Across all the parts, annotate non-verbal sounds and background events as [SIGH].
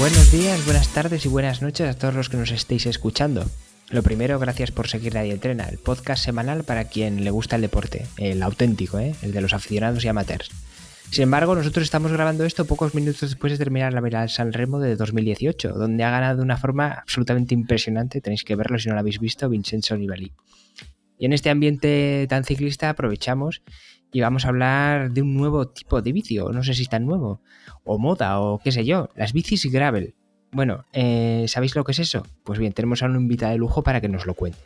Buenos días, buenas tardes y buenas noches a todos los que nos estéis escuchando. Lo primero, gracias por seguir Nadie Entrena, el podcast semanal para quien le gusta el deporte, el auténtico, ¿eh? el de los aficionados y amateurs. Sin embargo, nosotros estamos grabando esto pocos minutos después de terminar la Vera San Remo de 2018, donde ha ganado de una forma absolutamente impresionante, tenéis que verlo si no lo habéis visto, Vincenzo Nibali. Y en este ambiente tan ciclista aprovechamos y vamos a hablar de un nuevo tipo de bici, o no sé si es tan nuevo, o moda, o qué sé yo, las bicis gravel. Bueno, eh, ¿sabéis lo que es eso? Pues bien, tenemos a un invitado de lujo para que nos lo cuente.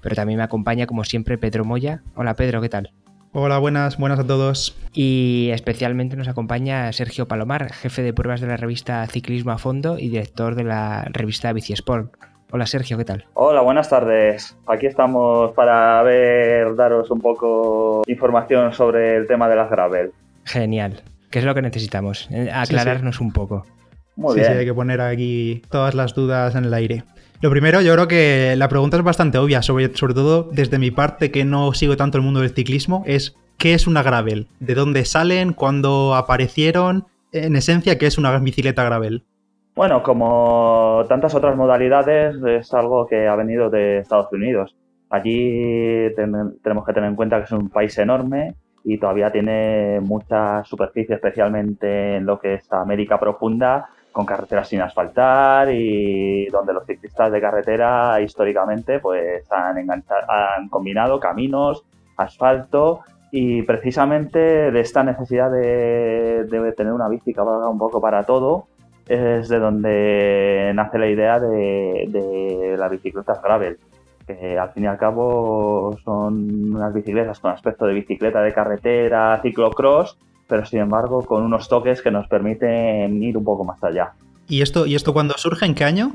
Pero también me acompaña, como siempre, Pedro Moya. Hola Pedro, ¿qué tal? Hola, buenas, buenas a todos. Y especialmente nos acompaña Sergio Palomar, jefe de pruebas de la revista Ciclismo a Fondo y director de la revista Bici Sport. Hola Sergio, ¿qué tal? Hola, buenas tardes. Aquí estamos para ver, daros un poco información sobre el tema de las gravel. Genial. ¿Qué es lo que necesitamos? Eh, aclararnos un poco. Muy bien. sí, hay que poner aquí todas las dudas en el aire. Lo primero, yo creo que la pregunta es bastante obvia, sobre, sobre todo desde mi parte que no sigo tanto el mundo del ciclismo, es ¿qué es una gravel? ¿De dónde salen? ¿Cuándo aparecieron? En esencia, ¿qué es una bicicleta gravel? Bueno, como tantas otras modalidades, es algo que ha venido de Estados Unidos. Allí tenemos que tener en cuenta que es un país enorme y todavía tiene mucha superficie, especialmente en lo que es América profunda, con carreteras sin asfaltar y donde los ciclistas de carretera históricamente pues han, combinado caminos, asfalto y precisamente de esta necesidad de, tener una bici que un poco para todo es de donde nace la idea de, de las bicicletas gravel que al fin y al cabo son unas bicicletas con aspecto de bicicleta de carretera, ciclocross, pero sin embargo con unos toques que nos permiten ir un poco más allá. ¿Y esto, ¿Y esto cuándo surge? ¿En qué año?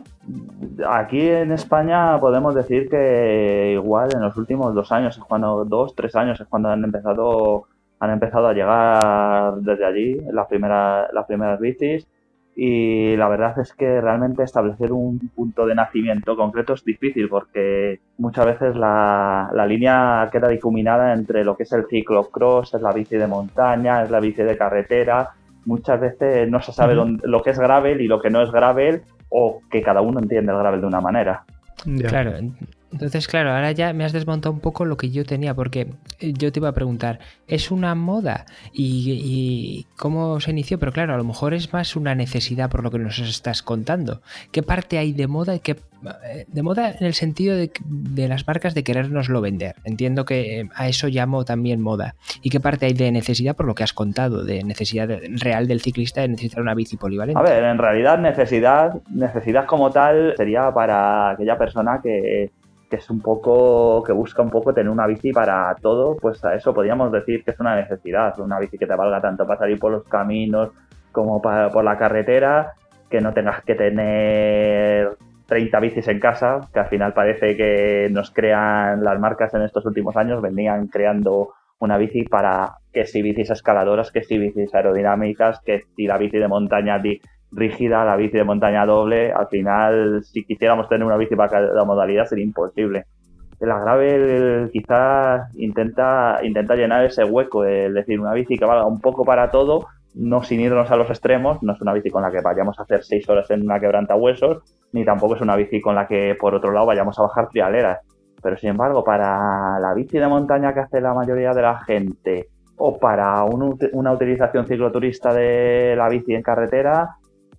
Aquí en España podemos decir que igual en los últimos dos años, es cuando, dos, tres años, es cuando han empezado, han empezado a llegar desde allí las, primera, las primeras bicis y la verdad es que realmente establecer un punto de nacimiento concreto es difícil porque muchas veces la, línea queda difuminada entre lo que es el ciclocross, es la bici de montaña, es la bici de carretera. Muchas veces no se sabe lo que es gravel y lo que no es gravel o que cada uno entiende el gravel de una manera. Claro, entonces, claro, ahora ya me has desmontado un poco lo que yo tenía, porque eh, yo te iba a preguntar, ¿es una moda? ¿Y, cómo se inició? Pero claro, a lo mejor es más una necesidad por lo que nos estás contando. ¿Qué parte hay de moda y qué... Eh, de moda en el sentido de, las marcas de querernoslo vender. Entiendo que eh, a eso llamo también moda. ¿Y qué parte hay de necesidad por lo que has contado? De necesidad real del ciclista de necesitar una bici polivalente. A ver, en realidad necesidad, necesidad como tal sería para aquella persona que que es un poco, que busca un poco tener una bici para todo, pues a eso podríamos decir que es una necesidad, una bici que te valga tanto para salir por los caminos como para, por la carretera, que no tengas que tener 30 bicis en casa, que al final parece que nos crean las marcas en estos últimos años, venían creando una bici para que si bicis escaladoras, que si bicis aerodinámicas, que si la bici de montaña rígida, la bici de montaña doble, al final, si quisiéramos tener una bici para cada modalidad, sería imposible. La Gravel quizás intenta, intenta llenar ese hueco, es decir, una bici que valga un poco para todo, no sin irnos a los extremos, no es una bici con la que vayamos a hacer seis horas en una quebranta huesos, ni tampoco es una bici con la que por otro lado vayamos a bajar trialeras. Pero sin embargo, para la bici de montaña que hace la mayoría de la gente, o para una utilización cicloturista de la bici en carretera,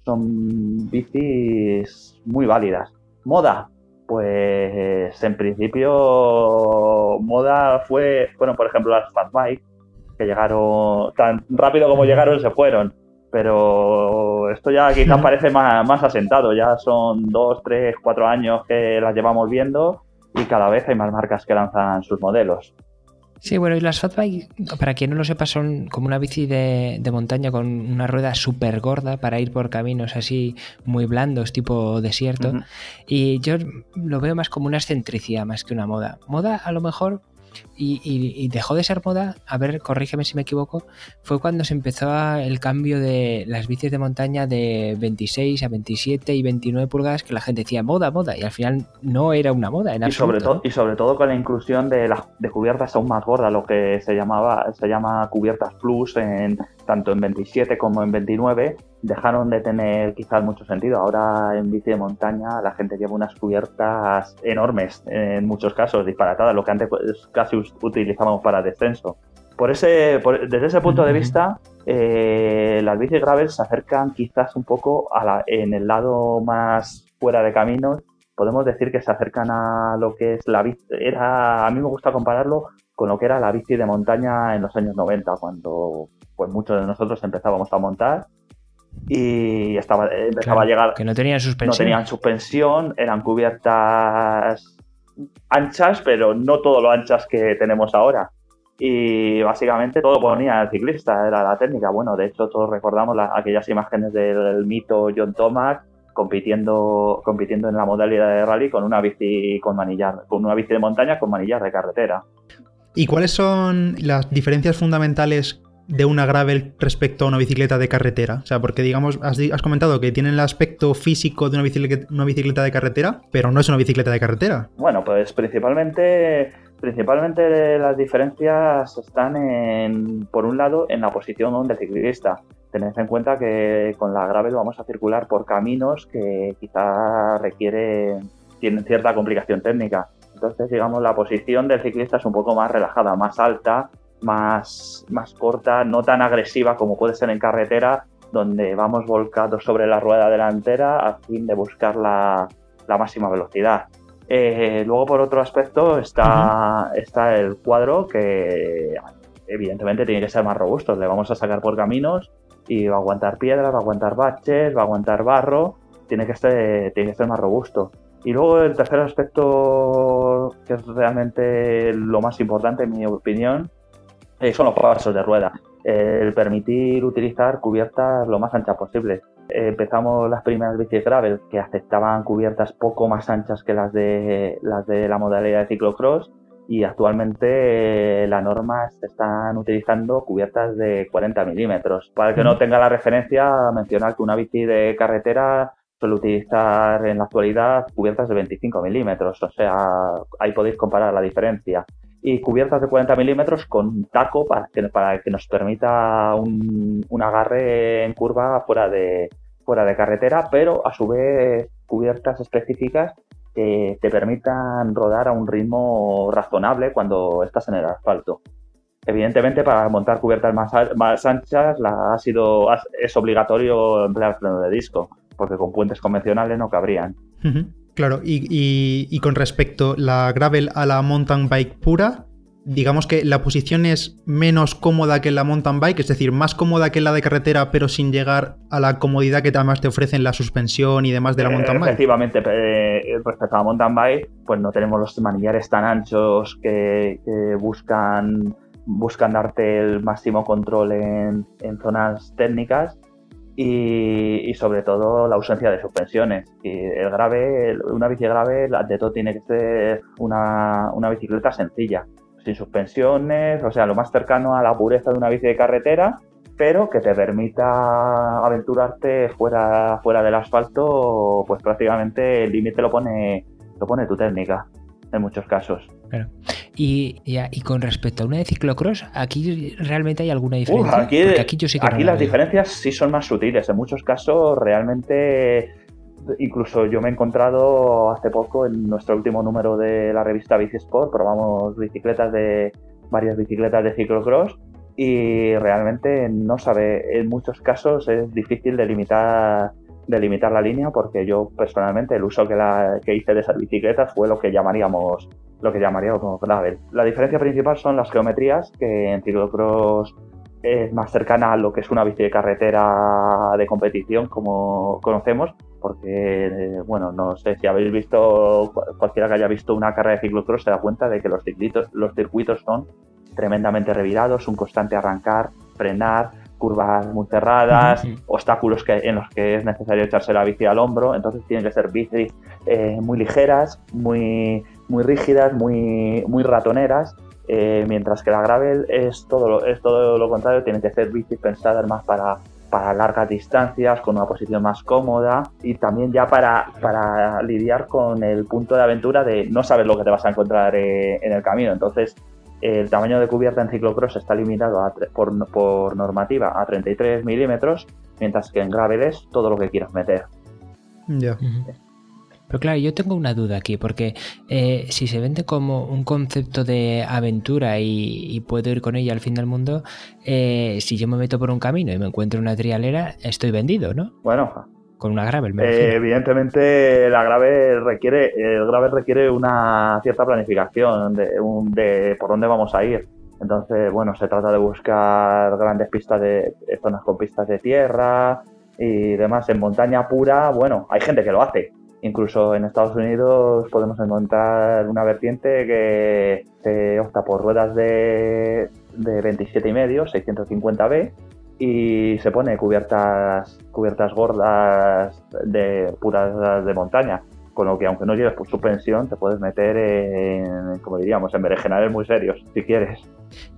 son bicis muy válidas. Moda, pues en principio moda fue, bueno, por ejemplo las fat bike, que llegaron tan rápido como llegaron se fueron. Pero esto ya quizás parece más, más asentado, ya son dos, tres, cuatro años que las llevamos viendo y cada vez hay más marcas que lanzan sus modelos. Sí, bueno, y las fatbike, para quien no lo sepa, son como una bici de, montaña con una rueda súper gorda para ir por caminos así muy blandos, tipo desierto. Y yo lo veo más como una excentricidad más que una moda. Moda, a lo mejor, y, dejó de ser moda, a ver, corrígeme si me equivoco, fue cuando se empezó el cambio de las bicis de montaña de 26 a 27 y 29 pulgadas, que la gente decía moda, moda, y al final no era una moda en y Sobre todo, y sobre todo con la inclusión de, las de cubiertas aún más gordas, lo que se llamaba se llama cubiertas plus en tanto en 27 como en 29, dejaron de tener quizás mucho sentido. Ahora en bici de montaña la gente lleva unas cubiertas enormes, en muchos casos disparatadas, lo que antes pues, casi utilizábamos para descenso. Por ese, desde ese punto de vista, eh, las bici gravel se acercan quizás un poco a la, en el lado más fuera de caminos. Podemos decir que se acercan a lo que es la bici. Era, a mí me gusta compararlo con lo que era la bici de montaña en los años 90, cuando pues muchos de nosotros empezábamos a montar y estaba, empezaba a llegar. Que no tenían suspensión. No tenían suspensión, eran cubiertas anchas, pero no todo lo anchas que tenemos ahora y básicamente todo ponía el ciclista, era la técnica. Bueno, de hecho todos recordamos aquellas imágenes del, mito John Tomac compitiendo, compitiendo en la modalidad de rally con una bici con manillar, con una bici de montaña con manillar de carretera. ¿Y cuáles son las diferencias fundamentales de una gravel respecto a una bicicleta de carretera? O sea, porque digamos, has, has comentado que tiene el aspecto físico de una bicicleta, una bicicleta de carretera, pero no es una bicicleta de carretera. Bueno, pues principalmente Principalmente las diferencias están en, por un lado, en la posición del ciclista. Tened en cuenta que con la gravel vamos a circular por caminos que quizá requieren, tienen cierta complicación técnica. Entonces, digamos, la posición del ciclista es un poco más relajada, más alta, más, más corta, no tan agresiva como puede ser en carretera, donde vamos volcados sobre la rueda delantera a fin de buscar la, la máxima velocidad. Eh, luego, por otro aspecto, está, está el cuadro que evidentemente tiene que ser más robusto. Le vamos a sacar por caminos y va a aguantar piedras, va a aguantar baches, va a aguantar barro. Tiene que ser, tiene que ser más robusto. Y luego el tercer aspecto, que es realmente lo más importante en mi opinión, eh, son los pasos de rueda. el permitir utilizar cubiertas lo más anchas posible empezamos las primeras bicis gravel que aceptaban cubiertas poco más anchas que las de las de la modalidad de ciclocross y actualmente eh, la norma se están utilizando cubiertas de 40 milímetros. Para el que no tenga la referencia, mencionar que una bici de carretera suele utilizar en la actualidad cubiertas de 25 milímetros, o sea, ahí podéis comparar la diferencia. Y cubiertas de 40 milímetros con taco para que, nos permita un, un agarre en curva fuera de, fuera de carretera, pero a su vez cubiertas específicas que te permitan rodar a un ritmo razonable cuando estás en el asfalto. Evidentemente, para montar cubiertas más, más anchas la, ha sido, es obligatorio emplear freno de disco, porque con puentes convencionales no cabrían. Claro, y, y, con respecto la gravel a la mountain bike pura, digamos que la posición es menos cómoda que la mountain bike, es decir, más cómoda que la de carretera, pero sin llegar a la comodidad que además te ofrecen la suspensión y demás de la mountain bike. Efectivamente, eh, respecto a la mountain bike, pues no tenemos los manillares tan anchos que, buscan, buscan darte el máximo control en, zonas técnicas. Y, sobre todo la ausencia de suspensiones. Y el grave, una bici grave, de todo tiene que ser una, una bicicleta sencilla sin suspensiones, o sea, lo más cercano a la pureza de una bici de carretera, pero que te permita aventurarte fuera, fuera del asfalto, pues prácticamente el límite lo pone, lo pone tu técnica en muchos casos. Y, y, con respecto a una de ciclocross, ¿aquí realmente hay alguna diferencia? aquí, aquí las diferencias sí son más sutiles. En muchos casos realmente incluso yo me he encontrado hace poco en nuestro último número de la revista Bici Sport, probamos bicicletas de varias bicicletas de ciclocross y realmente no sabe, en muchos casos es difícil delimitar delimitar la línea porque yo personalmente el uso que, la, que hice de esas bicicletas fue lo que llamaríamos lo que llamaríamos gravel. La diferencia principal son las geometrías que en ciclocross es más cercana a lo que es una bici de carretera de competición como conocemos, porque, eh, bueno, no sé si habéis visto, cualquiera que haya visto una carrera de ciclocross se da cuenta de que los, los circuitos son tremendamente revirados, un constante arrancar, frenar, curvas muy cerradas, obstáculos que, en los que es necesario echarse la bici al hombro, entonces tienen que ser bicis eh, muy ligeras, muy, muy rígidas, muy, muy ratoneras eh, mientras que la gravel es todo, lo, es todo lo contrario, tiene que ser bicis pensadas más para, para largas distancias, con una posición más cómoda y también ya para, para lidiar con el punto de aventura de no saber lo que te vas a encontrar eh, en el camino. Entonces, el tamaño de cubierta en ciclocross está limitado por, normativa a 33 milímetros, mientras que en gravel es todo lo que quieras meter. Ya. Pero claro, yo tengo una duda aquí, porque eh, si se vende como un concepto de aventura y, puedo ir con ella al fin del mundo, eh, si yo me meto por un camino y me encuentro una trialera, estoy vendido, ¿no? Bueno, con una gravel. Eh, evidentemente la gravel requiere, el gravel requiere una cierta planificación de, un, de por dónde vamos a ir. Entonces, bueno, se trata de buscar grandes pistas de zonas con pistas de tierra y demás. En montaña pura, bueno, hay gente que lo hace. Incluso en Estados Unidos podemos encontrar una vertiente que se opta por ruedas de, de 27,5, 650B, y se pone cubiertas, cubiertas gordas de puras de montaña. Con lo que aunque no lleves por suspensión, te puedes meter en, como diríamos, en berenjenales muy serios, si quieres.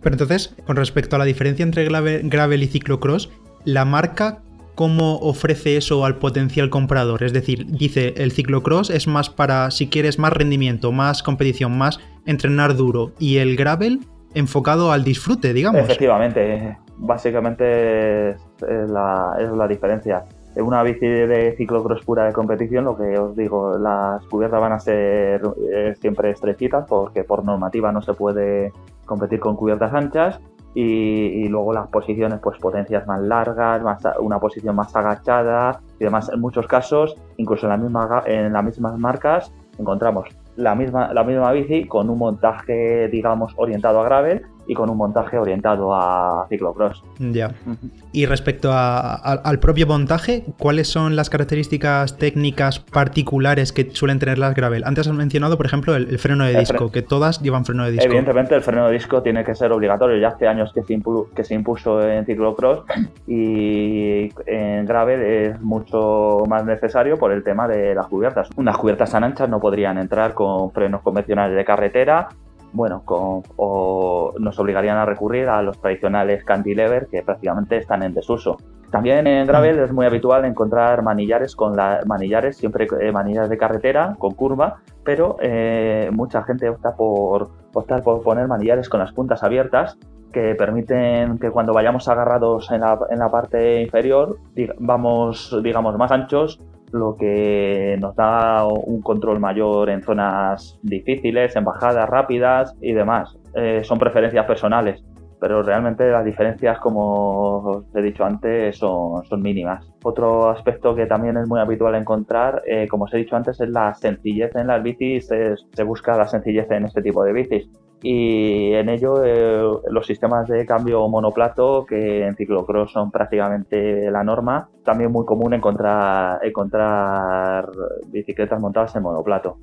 Pero entonces, con respecto a la diferencia entre gravel y ciclocross, la marca cómo ofrece eso al potencial comprador. Es decir, dice el ciclocross es más para si quieres más rendimiento, más competición, más entrenar duro. Y el gravel enfocado al disfrute, digamos. Efectivamente, básicamente es, la, es la diferencia. En una bici de ciclocross pura de competición, lo que os digo, las cubiertas van a ser eh, siempre estrechitas porque por normativa no se puede competir con cubiertas anchas y, luego las posiciones, pues potencias más largas, más, una posición más agachada y demás. En muchos casos, incluso en, la misma, en las mismas marcas, encontramos la misma, la misma bici con un montaje, digamos, orientado a gravel y con un montaje orientado a ciclocross. Ya. Y respecto al propio montaje, ¿cuáles son las características técnicas particulares que suelen tener las gravel? Antes has mencionado, por ejemplo, el, freno de disco, que todas llevan freno de disco. Evidentemente, el freno de disco tiene que ser obligatorio. Ya hace años que se, que se impuso en ciclocross y en gravel es mucho más necesario por el tema de las cubiertas. Unas cubiertas tan anchas no podrían entrar con frenos convencionales de carretera bueno, con, o nos obligarían a recurrir a los tradicionales cantilever que prácticamente están en desuso. También en gravel es muy habitual encontrar manillares con la, manillares, siempre eh, manillares de carretera con curva, pero eh, mucha gente opta por optar por poner manillares con las puntas abiertas que permiten que cuando vayamos agarrados en la, en la parte inferior vamos digamos más anchos lo que nos da un control mayor en zonas difíciles, en bajadas rápidas y demás. Eh, son preferencias personales, pero realmente las diferencias, como os he dicho antes, son, son mínimas. Otro aspecto que también es muy habitual encontrar, eh, como os he dicho antes, es la sencillez en las bicis. se busca la sencillez en este tipo de bicis y en ello eh, los sistemas de cambio monoplato que en ciclocross son prácticamente la norma también muy común encontrar encontrar bicicletas montadas en monoplato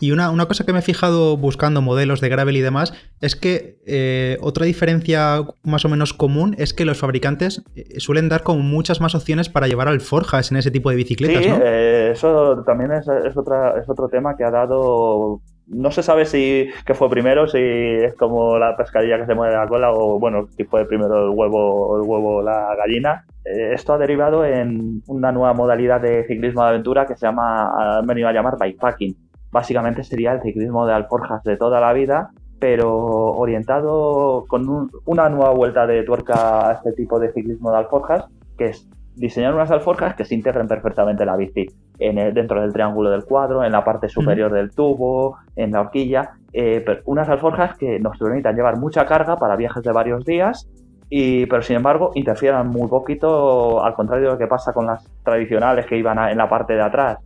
y una, cosa que me he fijado buscando modelos de gravel y demás es que eh, otra diferencia más o menos común es que los fabricantes eh, suelen dar como muchas más opciones para llevar alforjas en ese tipo de bicicletas, sí, eso también es, es, otra, es otro tema que ha dado no se sabe si que fue primero, si es como la pescadilla que se mueve la cola o bueno, si fue primero el huevo el huevo la gallina. Eh, esto ha derivado en una nueva modalidad de ciclismo de aventura que se llama, han venido a llamar bikepacking. Básicamente sería el ciclismo de alforjas de toda la vida, pero orientado con una nueva vuelta de tuerca a este tipo de ciclismo de alforjas, que es diseñar unas alforjas que se integren perfectamente en la bici, en el, dentro del triángulo del cuadro, en la parte superior del tubo, en la horquilla, eh, unas alforjas que nos permitan llevar mucha carga para viajes de varios días, y, pero sin embargo interfieran muy poquito, al contrario de lo que pasa con las tradicionales que iban en la parte de atrás,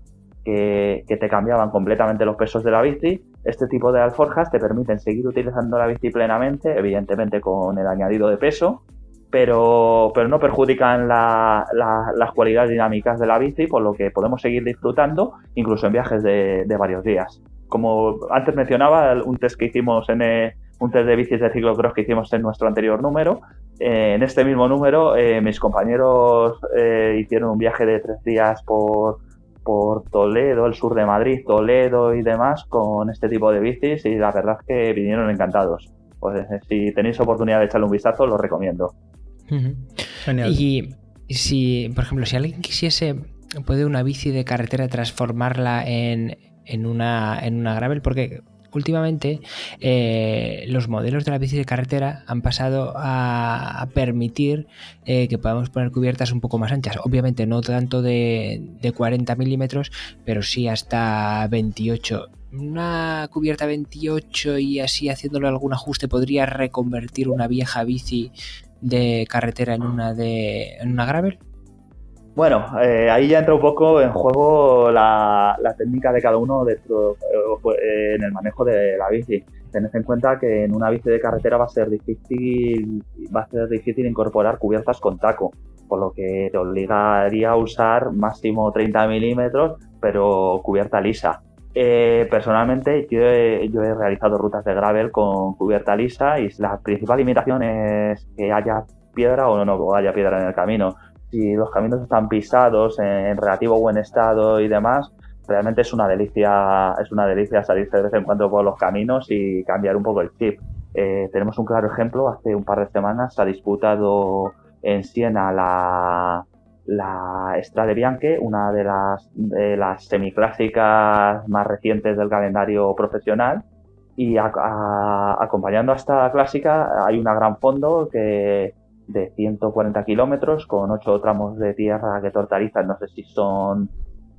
que, que te cambiaban completamente los pesos de la bici, este tipo de alforjas te permiten seguir utilizando la bici plenamente, evidentemente con el añadido de peso, pero, pero no perjudican las cualidades dinámicas de la bici, por lo que podemos seguir disfrutando incluso en viajes de, varios días. Como antes mencionaba, un test que hicimos en eh, un test de bicis de ciclocross que hicimos en nuestro anterior número, eh, en este mismo número eh, mis compañeros hicieron un viaje de tres días por, por Toledo, el sur de Madrid, Toledo y demás con este tipo de bicis y la verdad es que vinieron encantados. Pues si tenéis oportunidad de echarle un vistazo, lo recomiendo. Y si, por ejemplo, si alguien quisiese, puede una bici de carretera transformarla en, en, una, en una gravel, porque últimamente eh, los modelos de la bici de carretera han pasado a, permitir eh, que podamos poner cubiertas un poco más anchas. Obviamente no tanto de, de 40 milímetros, pero sí hasta 28 una cubierta 28 y así haciéndole algún ajuste podría reconvertir una vieja bici de carretera en una de en una gravel? Bueno, eh, ahí ya entra un poco en juego la, técnica de cada uno dentro, eh, en el manejo de la bici. Tened en cuenta que en una bici de carretera va a ser difícil, va a ser difícil incorporar cubiertas con taco, por lo que te obligaría a usar máximo 30 milímetros, pero cubierta lisa. Eh, personalmente yo he, realizado rutas de gravel con cubierta lisa y la principal limitación es que haya piedra o no, no haya piedra en el camino. Si los caminos están pisados en, relativo buen estado y demás, realmente es una delicia, es una delicia salirse de vez en cuando por los caminos y cambiar un poco el chip. Eh, tenemos un claro ejemplo, hace un par de semanas se ha disputado en Siena la, la Strade Bianche, una de las, las semiclásicas más recientes del calendario profesional. Y acompañando a esta clásica hay una gran fondo que de 140 kilómetros con 8 tramos de tierra que tortarizan, no sé si son,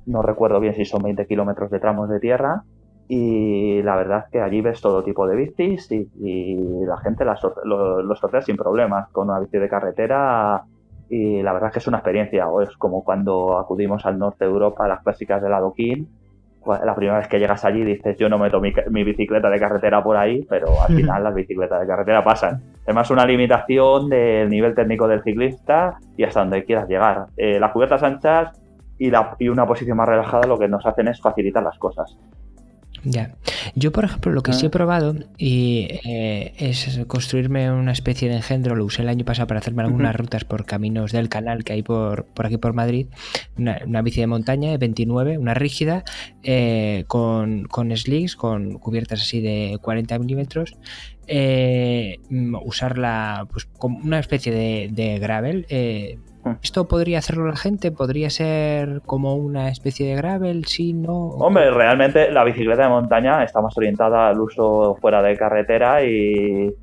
no recuerdo bien si son 20 kilómetros de tramos de tierra. Y la verdad es que allí ves todo tipo de bicis y, la gente los lo, sin problemas. Con una bici de carretera y la verdad es que es una experiencia, o es como cuando acudimos al norte de Europa a las clásicas del adoquín, la primera vez que llegas allí dices yo no meto mi, mi bicicleta de carretera por ahí, pero al final las bicicletas de carretera pasan. Es más una limitación del nivel técnico del ciclista y hasta donde quieras llegar. Eh, las cubiertas anchas y, la, y una posición más relajada lo que nos hacen es facilitar las cosas. Ya. Yo, por ejemplo, lo que sí he ah. probado y, eh, es construirme una especie de engendro. Lo usé el año pasado para hacerme algunas rutas por caminos del canal que hay por, por aquí por Madrid. Una, bici de montaña de 29, una rígida, eh, con, con slicks, con cubiertas así de 40 milímetros. Eh, usarla pues, como una especie de, de gravel Hmm. ¿Esto podría hacerlo la gente? ¿Podría ser como una especie de gravel? Sí, no. Hombre, realmente la bicicleta de montaña está más orientada al uso fuera de carretera y,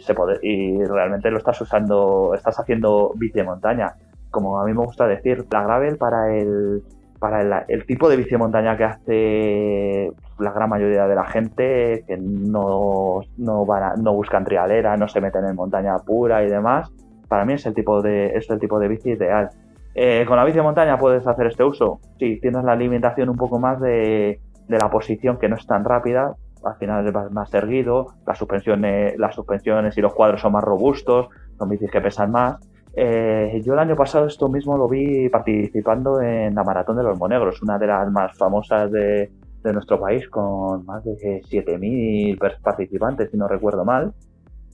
se puede, y realmente lo estás usando, estás haciendo bici de montaña. Como a mí me gusta decir, la gravel para el, para el, tipo de bici de montaña que hace la gran mayoría de la gente, que no, no, van no buscan trialera, no se meten en montaña pura y demás, para mí es el tipo de, es el tipo de bici ideal. Eh, ¿Con la bici de montaña puedes hacer este uso? Sí, tienes la limitación un poco más de, la posición que no es tan rápida, al final es más erguido, las suspensiones, las suspensiones y los cuadros son más robustos, son bicis que pesan más. Eh, yo el año pasado esto mismo lo vi participando en la Maratón de los Monegros, una de las más famosas de, de nuestro país, con más de 7.000 participantes, si no recuerdo mal.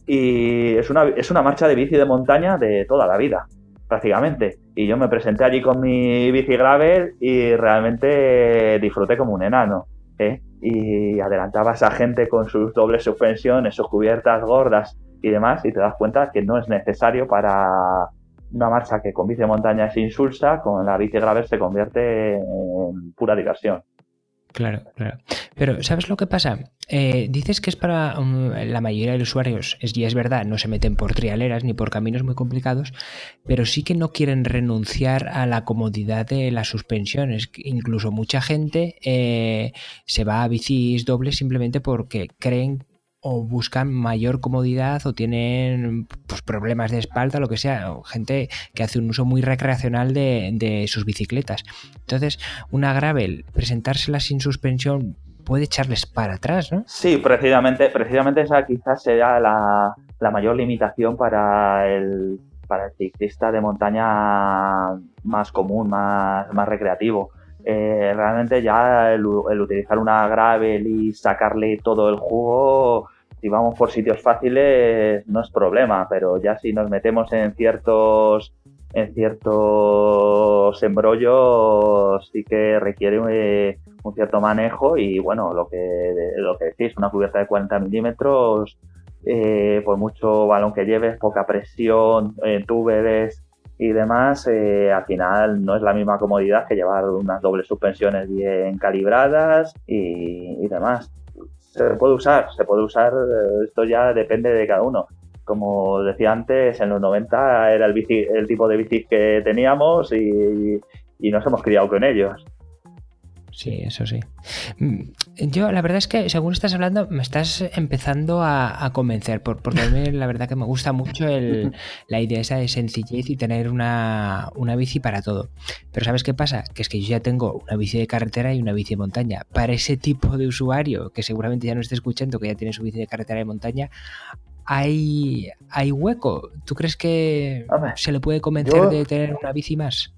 Y es una, es una marcha de bici de montaña de toda la vida, prácticamente. Y yo me presenté allí con mi bici gravel y realmente disfruté como un enano. ¿eh? Y adelantaba a esa gente con sus dobles suspensiones, sus cubiertas gordas y demás, y te das cuenta que no es necesario para una marcha que con bici de montaña es insulsa, con la bici gravel se convierte en pura diversión. Claro, claro. Pero, ¿sabes lo que pasa? Eh, dices que es para um, la mayoría de los usuarios, es, y es verdad, no se meten por trialeras ni por caminos muy complicados, pero sí que no quieren renunciar a la comodidad de las suspensiones. Incluso mucha gente eh, se va a bicis dobles simplemente porque creen o buscan mayor comodidad o tienen pues, problemas de espalda, lo que sea, o gente que hace un uso muy recreacional de, sus bicicletas. Entonces, una gravel, presentársela sin suspensión puede echarles para atrás, ¿no? Sí, precisamente, precisamente esa quizás sea la, mayor limitación para el, para el ciclista de montaña más común, más, más recreativo. Eh, realmente ya el, el, utilizar una gravel y sacarle todo el jugo si vamos por sitios fáciles no es problema, pero ya si nos metemos en ciertos en ciertos embrollos sí que requiere eh, un, cierto manejo y bueno, lo que, lo que decís, una cubierta de 40 milímetros, eh, por mucho balón que lleves, poca presión, en túbeles y demás, eh, al final no es la misma comodidad que llevar unas dobles suspensiones bien calibradas y demás se puede usar, se puede usar, eh, esto ya depende de cada uno. Como decía antes, en los 90 era el, bici, el tipo de bici que teníamos y, y nos hemos criado con ellos. Sí, eso sí. Yo, la verdad es que, según estás hablando, me estás empezando a, convencer, porque a mí [LAUGHS] la verdad que me gusta mucho la idea esa de sencillez y tener una, bici para todo. Pero ¿sabes qué pasa? Que es que yo ya tengo una bici de carretera y una bici de montaña. Para ese tipo de usuario, que seguramente ya no esté escuchando, que ya tiene su bici de carretera y montaña, hay, hay hueco. ¿Tú crees que se le puede convencer de tener una bici más?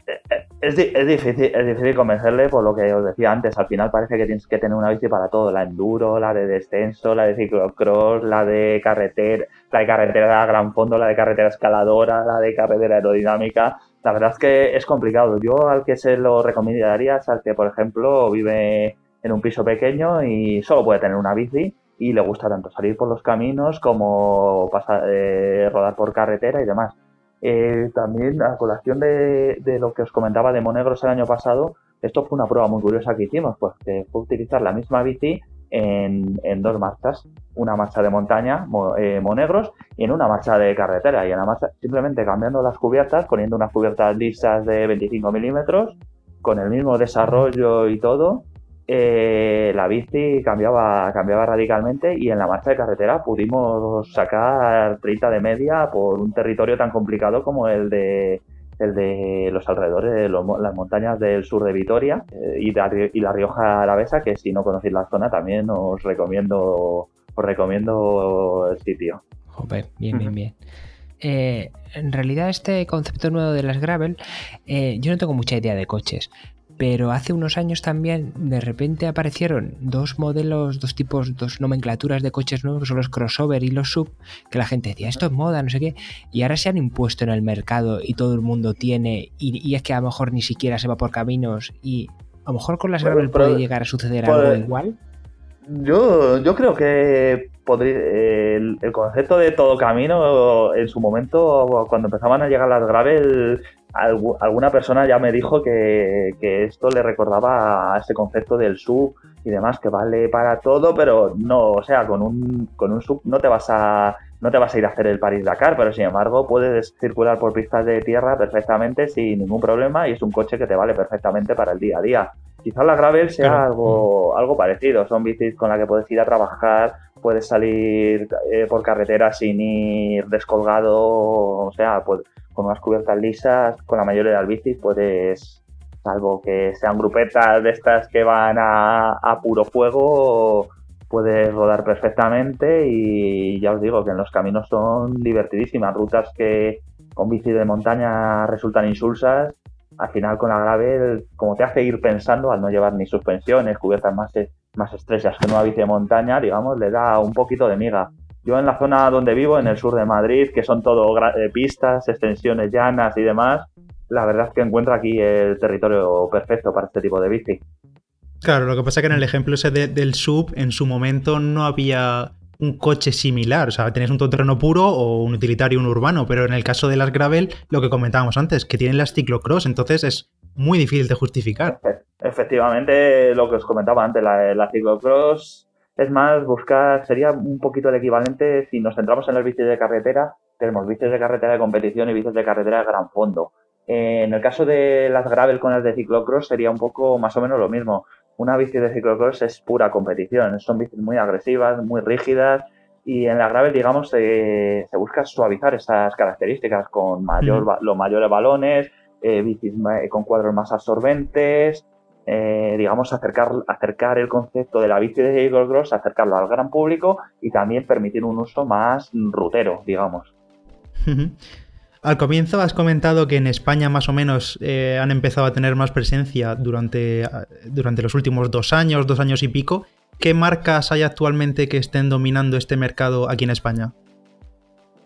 Es, es, difícil, es difícil convencerle por lo que os decía antes. Al final parece que tienes que tener una bici para todo: la enduro, la de descenso, la de ciclocross, la de carretera, la de carretera a gran fondo, la de carretera escaladora, la de carretera aerodinámica. La verdad es que es complicado. Yo al que se lo recomendaría es al que, por ejemplo, vive en un piso pequeño y solo puede tener una bici y le gusta tanto salir por los caminos como pasar, eh, rodar por carretera y demás. Eh, también a colación de, lo que os comentaba de Monegros el año pasado, esto fue una prueba muy curiosa que hicimos, pues que fue utilizar la misma bici en, dos marchas, una marcha de montaña, eh, Monegros, y en una marcha de carretera. Y en la marcha, simplemente cambiando las cubiertas, poniendo unas cubiertas lisas de 25 milímetros, con el mismo desarrollo y todo, eh, la bici cambiaba, cambiaba radicalmente y en la marcha de carretera pudimos sacar 30 de media por un territorio tan complicado como el de el de los alrededores de las montañas del sur de Vitoria eh, y, la Rioja Alavesa, que si no conocéis la zona también os recomiendo os recomiendo el sitio. bien, bien, bien. Eh, en realidad este concepto nuevo de las gravel, yo no tengo mucha idea de coches, pero hace unos años también de repente aparecieron dos modelos, dos tipos, dos nomenclaturas de coches nuevos, que son los crossover y los sub, que la gente decía, esto es moda, no sé qué, y ahora se han impuesto en el mercado y todo el mundo tiene, y, es que a lo mejor ni siquiera se va por caminos, y a lo mejor con las gravel puede llegar a suceder algo igual. Yo, yo creo que podría, el, concepto de todo camino en su momento, cuando empezaban a llegar las gravel, alguna persona ya me dijo que, esto le recordaba a ese concepto del sub y demás, que vale para todo, pero no, o sea, con un, con un sub no te vas a no te vas a ir a hacer el París-Dakar, pero sin embargo puedes circular por pistas de tierra perfectamente sin ningún problema y es un coche que te vale perfectamente para el día a día. Quizás la Gravel sea algo, algo parecido, son bicis con las que puedes ir a trabajar, puedes salir eh, por carretera sin ir descolgado, o sea, pues con unas cubiertas lisas, con la mayoría de las bicis puedes, salvo que sean grupetas de estas que van a, puro fuego, puedes rodar perfectamente y ya os digo que en los caminos son divertidísimas, rutas que con bici de montaña resultan insulsas, al final con la grave como te hace ir pensando al no llevar ni suspensiones, cubiertas más, más estrechas que una bici de montaña, digamos, le da un poquito de miga. Yo en la zona donde vivo, en el sur de Madrid, que son todo eh, pistas, extensiones llanas y demás, la verdad es que encuentro aquí el territorio perfecto para este tipo de bici. Claro, lo que pasa es que en el ejemplo ese del sub, en su momento no había un coche similar. O sea, tenías un todoterreno puro o un utilitario, un urbano. Pero en el caso de las gravel, lo que comentábamos antes, que tienen las ciclocross, entonces es muy difícil de justificar. Efectivamente, lo que os comentaba antes, la, la ciclocross es más, buscar, sería un poquito el equivalente si nos centramos en las bicis de carretera, tenemos bicis de carretera de competición y bicis de carretera de gran fondo. En el caso de las gravel con las de ciclocross sería un poco más o menos lo mismo. Una bici de ciclocross es pura competición, son bicis muy agresivas, muy rígidas y en la gravel, digamos, se, busca suavizar esas características con mayor, los mayores balones, eh, bicis con cuadros más absorbentes, eh, digamos, acercar, acercar el concepto de la bici de Eagle Cross, acercarlo al gran público y también permitir un uso más rutero, digamos. Al comienzo has comentado que en España más o menos eh, han empezado a tener más presencia durante, durante los últimos dos años, dos años y pico. ¿Qué marcas hay actualmente que estén dominando este mercado aquí en España?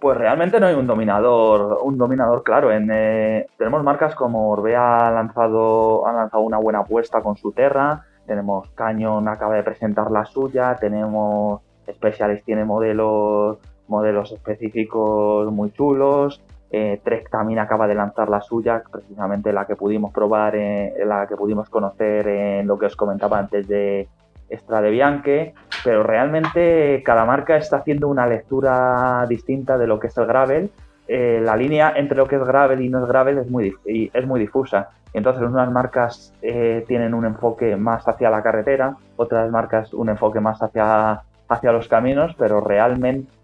Pues realmente no hay un dominador, un dominador claro. En, eh, tenemos marcas como Orbea ha lanzado, ha lanzado una buena apuesta con su Terra, tenemos Canyon acaba de presentar la suya, tenemos Specialist tiene modelos, modelos específicos muy chulos, eh, Trek también acaba de lanzar la suya, precisamente la que pudimos probar, la que pudimos conocer en lo que os comentaba antes de Strade pero realmente cada marca está haciendo una lectura distinta de lo que es el gravel. Eh, la línea entre lo que es gravel y no es gravel es muy, es muy difusa. Entonces unas marcas eh, tienen un enfoque más hacia la carretera, otras marcas un enfoque más hacia, hacia los caminos, pero realmente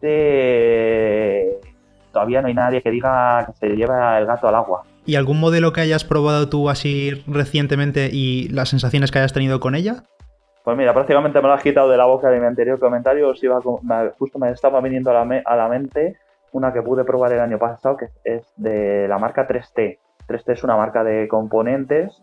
todavía no hay nadie que diga que se lleva el gato al agua. ¿Y algún modelo que hayas probado tú así recientemente y las sensaciones que hayas tenido con ella? Pues mira, prácticamente me lo has quitado de la boca de mi anterior comentario. iba, justo me estaba viniendo a la, a la mente una que pude probar el año pasado, que es de la marca 3T. 3T es una marca de componentes.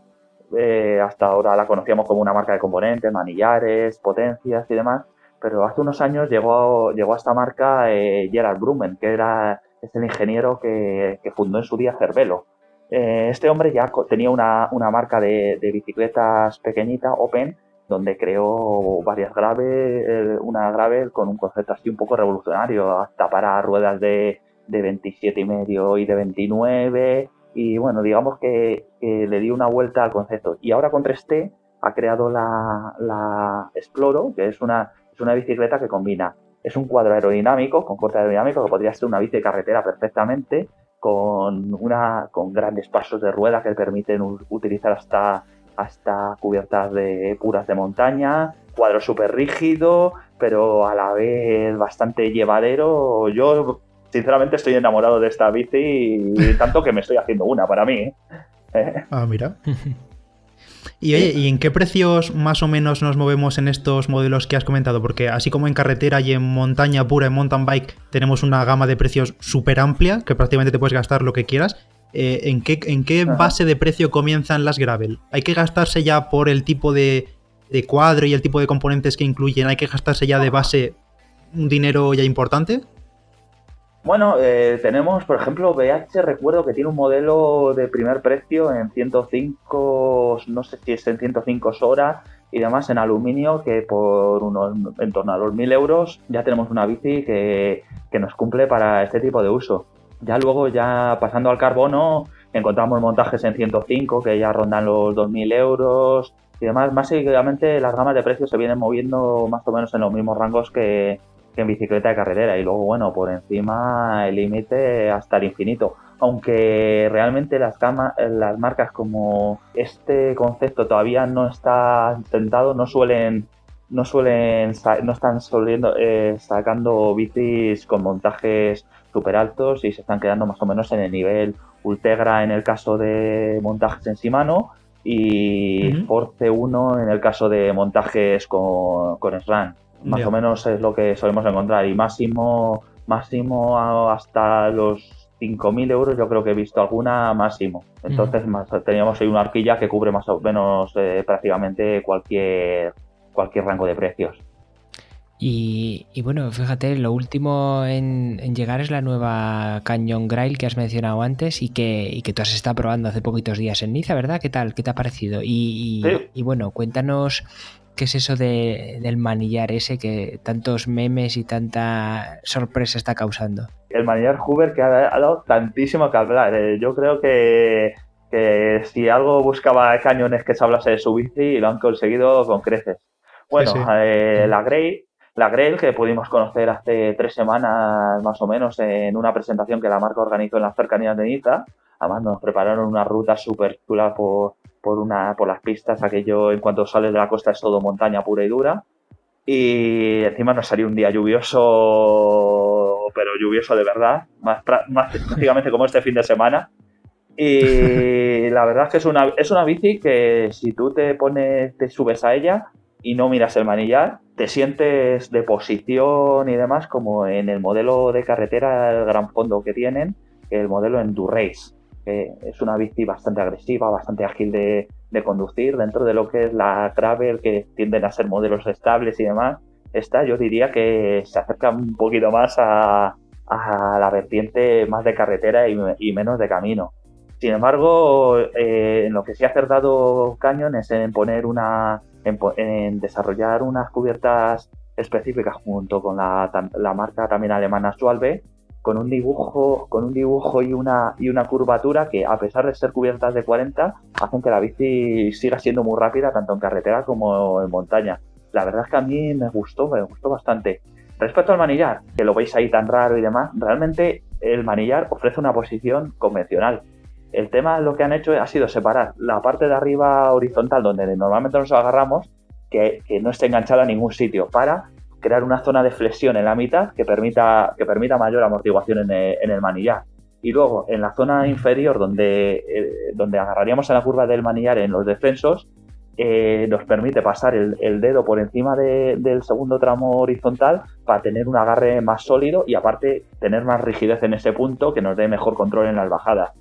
Eh, hasta ahora la conocíamos como una marca de componentes, manillares, potencias y demás. Pero hace unos años llegó, llegó a esta marca eh, Gerard Brumen, que era, es el ingeniero que, fundó en su día Cervelo. Eh, este hombre ya tenía una, marca de, de, bicicletas pequeñita, Open, donde creó varias graves, eh, una grave con un concepto así un poco revolucionario, hasta para ruedas de, de 27 y medio y de 29 y bueno, digamos que, le dio una vuelta al concepto. Y ahora con 3T ha creado la, la Exploro, que es una, es una bicicleta que combina, es un cuadro aerodinámico, con corte aerodinámico, que podría ser una bici de carretera perfectamente, con, una, con grandes pasos de rueda que permiten utilizar hasta hasta cubiertas de puras de montaña, cuadro súper rígido, pero a la vez bastante llevadero. Yo, sinceramente, estoy enamorado de esta bici y tanto que me estoy haciendo una para mí. ¿eh? [LAUGHS] Ah, mira. [LAUGHS] Y oye, ¿y en qué precios más o menos nos movemos en estos modelos que has comentado? Porque así como en carretera y en montaña pura, en mountain bike, tenemos una gama de precios súper amplia, que prácticamente te puedes gastar lo que quieras. Eh, ¿en qué, en qué base de precio comienzan las gravel? ¿Hay que gastarse ya por el tipo de, cuadro y el tipo de componentes que incluyen? ¿Hay que gastarse ya de base un dinero ya importante? Bueno, eh, tenemos, por ejemplo, BH, recuerdo que tiene un modelo de primer precio en 105, no sé si es en 105 horas y demás en aluminio, que por unos, en torno a los 1000 euros ya tenemos una bici que, que nos cumple para este tipo de uso. Ya luego, ya pasando al carbono, encontramos montajes en 105 que ya rondan los 2.000 euros y demás. Más seguidamente las gamas de precios se vienen moviendo más o menos en los mismos rangos que, en bicicleta de carretera. Y luego, bueno, por encima el límite hasta el infinito. Aunque realmente las, las marcas como este concepto todavía no está intentado, no suelen no suelen no están soliendo, eh, sacando bicis con montajes súper altos y se están quedando más o menos en el nivel Ultegra en el caso de montajes en Shimano y Force 1 en el caso de montajes con, con SRAM. Más o menos es lo que solemos encontrar y máximo, máximo hasta los 5.000 euros yo creo que he visto alguna máximo. Entonces teníamos ahí una arquilla que cubre más o menos eh, prácticamente cualquier, cualquier rango de precios. Y, bueno, fíjate, lo último en, llegar es la nueva Canyon Grail que has mencionado antes y que, que, tú has estado probando hace poquitos días en Niza, ¿verdad? ¿Qué tal? ¿Qué te ha parecido? Y, bueno, cuéntanos qué es eso del manillar ese que tantos memes y tanta sorpresa está causando. El manillar Hoover que ha, dado tantísimo que hablar. Eh, yo creo que, si algo buscaba cañones que se hablase de su bici, lo han conseguido con creces. Bueno, eh, la Grail la Grail, que pudimos conocer hace tres semanas más o menos en una presentación que la marca organizó en las cercanías de Niza. Además nos prepararon una ruta súper chula por, por, una, por las pistas, aquello en cuanto sales de la costa es todo montaña pura y dura. Y encima nos salió un día lluvioso, pero lluvioso de verdad, más, más [LAUGHS] prácticamente como este fin de semana. Y la verdad es que es una, es una bici que si tú te pones, te subes a ella, y no miras el manillar, te sientes de posición y demás como en el modelo de carretera, el gran fondo que tienen, el modelo Endurace, que es una bici bastante agresiva, bastante ágil de, conducir dentro de lo que es la gravel, que tienden a ser modelos estables y demás. Esta yo diría que se acerca un poquito más a, la vertiente más de carretera y, menos de camino. Sin embargo, eh, en lo que sí ha acertado Canyon es en poner una en, desarrollar unas cubiertas específicas junto con la, marca también alemana Schwalbe con un dibujo con un dibujo y una y una curvatura que a pesar de ser cubiertas de 40 hacen que la bici siga siendo muy rápida tanto en carretera como en montaña la verdad es que a mí me gustó, me gustó bastante. Respecto al manillar, que lo veis ahí tan raro y demás, realmente el manillar ofrece una posición convencional. El tema lo que han hecho ha sido separar la parte de arriba horizontal donde normalmente nos agarramos, que, no esté enganchada a ningún sitio, para crear una zona de flexión en la mitad que permita, que permita mayor amortiguación en el, manillar. Y luego en la zona inferior donde, eh, donde agarraríamos en la curva del manillar en los descensos, eh, nos permite pasar el, dedo por encima del segundo tramo horizontal para tener un agarre más sólido y aparte tener más rigidez en ese punto que nos dé mejor control en las bajadas.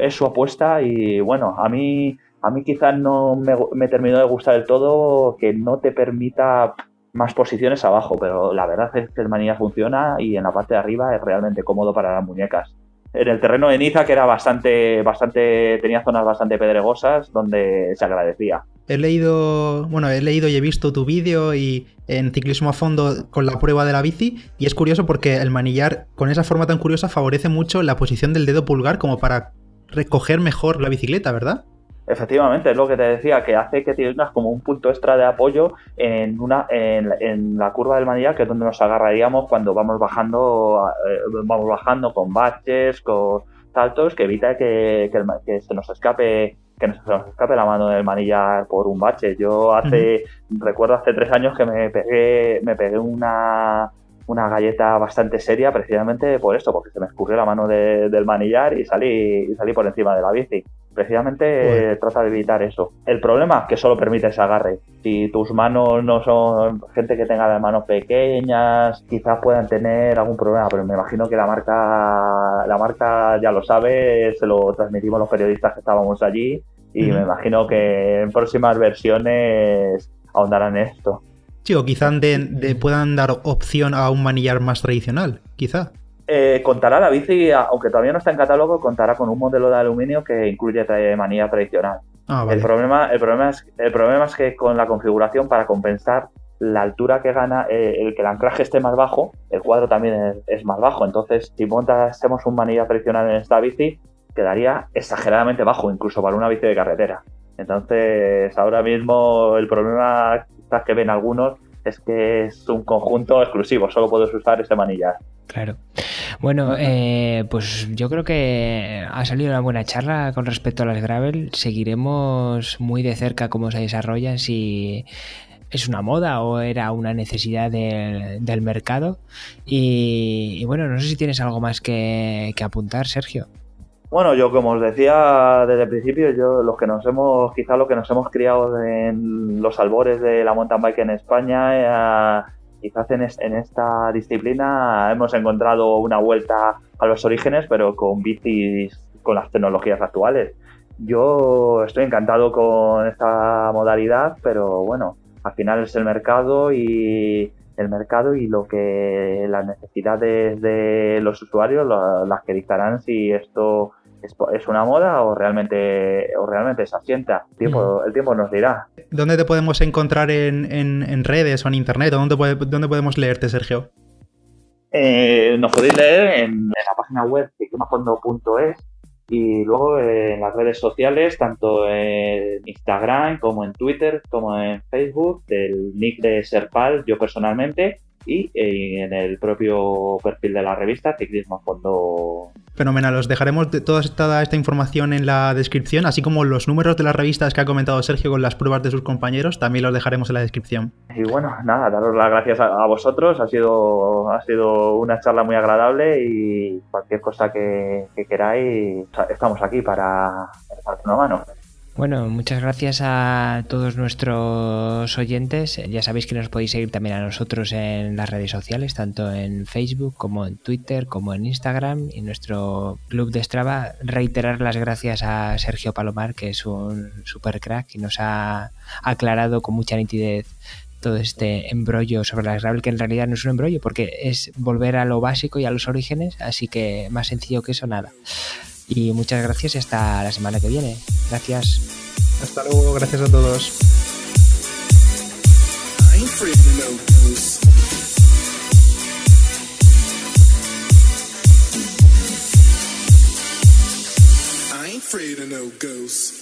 Es su apuesta y bueno, a mí, a mí quizás no me, terminó de gustar del todo que no te permita más posiciones abajo, pero la verdad es que el manilla funciona y en la parte de arriba es realmente cómodo para las muñecas en el terreno de Niza, que era bastante, bastante, tenía zonas bastante pedregosas donde se agradecía. He leído, bueno, he leído y he visto tu vídeo y en ciclismo a fondo con la prueba de la bici y es curioso porque el manillar con esa forma tan curiosa favorece mucho la posición del dedo pulgar como para recoger mejor la bicicleta, ¿verdad? Efectivamente, es lo que te decía, que hace que tengas como un punto extra de apoyo en una en, la curva del manillar, que es donde nos agarraríamos cuando vamos bajando eh, vamos bajando con baches, con saltos, que evita que, se nos escape que se nos escape la mano del manillar por un bache. Yo hace, recuerdo hace tres años que me pegué, me pegué una, una galleta bastante seria precisamente por esto, porque se me escurrió la mano del manillar y salí, y salí por encima de la bici. Precisamente trata de evitar eso. El problema que solo permite ese agarre. Si tus manos no son gente que tenga las manos pequeñas, quizás puedan tener algún problema, pero me imagino que la marca, la marca ya lo sabe, se lo transmitimos los periodistas que estábamos allí y me imagino que en próximas versiones ahondarán esto. Sí, o quizás puedan dar opción a un manillar más tradicional, quizá. Eh, contará la bici, aunque todavía no está en catálogo, contará con un modelo de aluminio que incluye manilla tradicional. Ah, el, problema, el, problema es, el problema es que con la configuración, para compensar la altura que gana, eh, el que el anclaje esté más bajo, el cuadro también es, más bajo. Entonces, si montásemos un manilla tradicional en esta bici, quedaría exageradamente bajo, incluso para una bici de carretera. Entonces, ahora mismo el problema que ven algunos es que es un conjunto exclusivo, solo puedes usar este manillar. Claro. Bueno, eh, pues yo creo que ha salido una buena charla con respecto a las gravel. Seguiremos muy de cerca cómo se desarrollan, si es una moda o era una necesidad del mercado. Y, bueno, no sé si tienes algo más que, que apuntar, Sergio. Bueno, yo como os decía desde el principio, yo los que nos hemos, quizá los que nos hemos criado en los albores de la mountain bike en España, eh, quizás en, esta disciplina hemos encontrado una vuelta a los orígenes, pero con bicis con las tecnologías actuales. Yo estoy encantado con esta modalidad, pero bueno, al final es el mercado y el mercado y lo que las necesidades de los usuarios las que dictarán si esto es, una moda o realmente, o realmente se asienta. El tiempo, el tiempo nos dirá. ¿Dónde te podemos encontrar en, redes o en internet? ¿Dónde, dónde podemos leerte, Sergio? Eh, nos podéis leer en, la página web ciclismofondo.es y luego en las redes sociales, tanto en Instagram como en Twitter, como en Facebook, del nick de Serpal, yo personalmente, y eh, en el propio perfil de la revista Ciclismo a Fondo. Fenomenal, os dejaremos toda, esta información en la descripción, así como los números de las revistas que ha comentado Sergio con las pruebas de sus compañeros, también los dejaremos en la descripción. Y bueno, nada, daros las gracias a, vosotros, ha sido, ha sido una charla muy agradable y cualquier cosa que, queráis, estamos aquí para echarte una mano. Bueno, muchas gracias a todos nuestros oyentes. Ya sabéis que nos podéis seguir también a nosotros en las redes sociales, tanto en Facebook como en Twitter, como en Instagram y nuestro club de Strava. Reiterar las gracias a Sergio Palomar, que es un super crack y nos ha aclarado con mucha nitidez todo este embrollo sobre las gravel, que en realidad no es un embrollo, porque es volver a lo básico y a los orígenes, así que más sencillo que eso nada. Y muchas gracias y hasta la semana que viene. Gracias. Hasta luego, gracias a todos. I ain't afraid of no ghosts.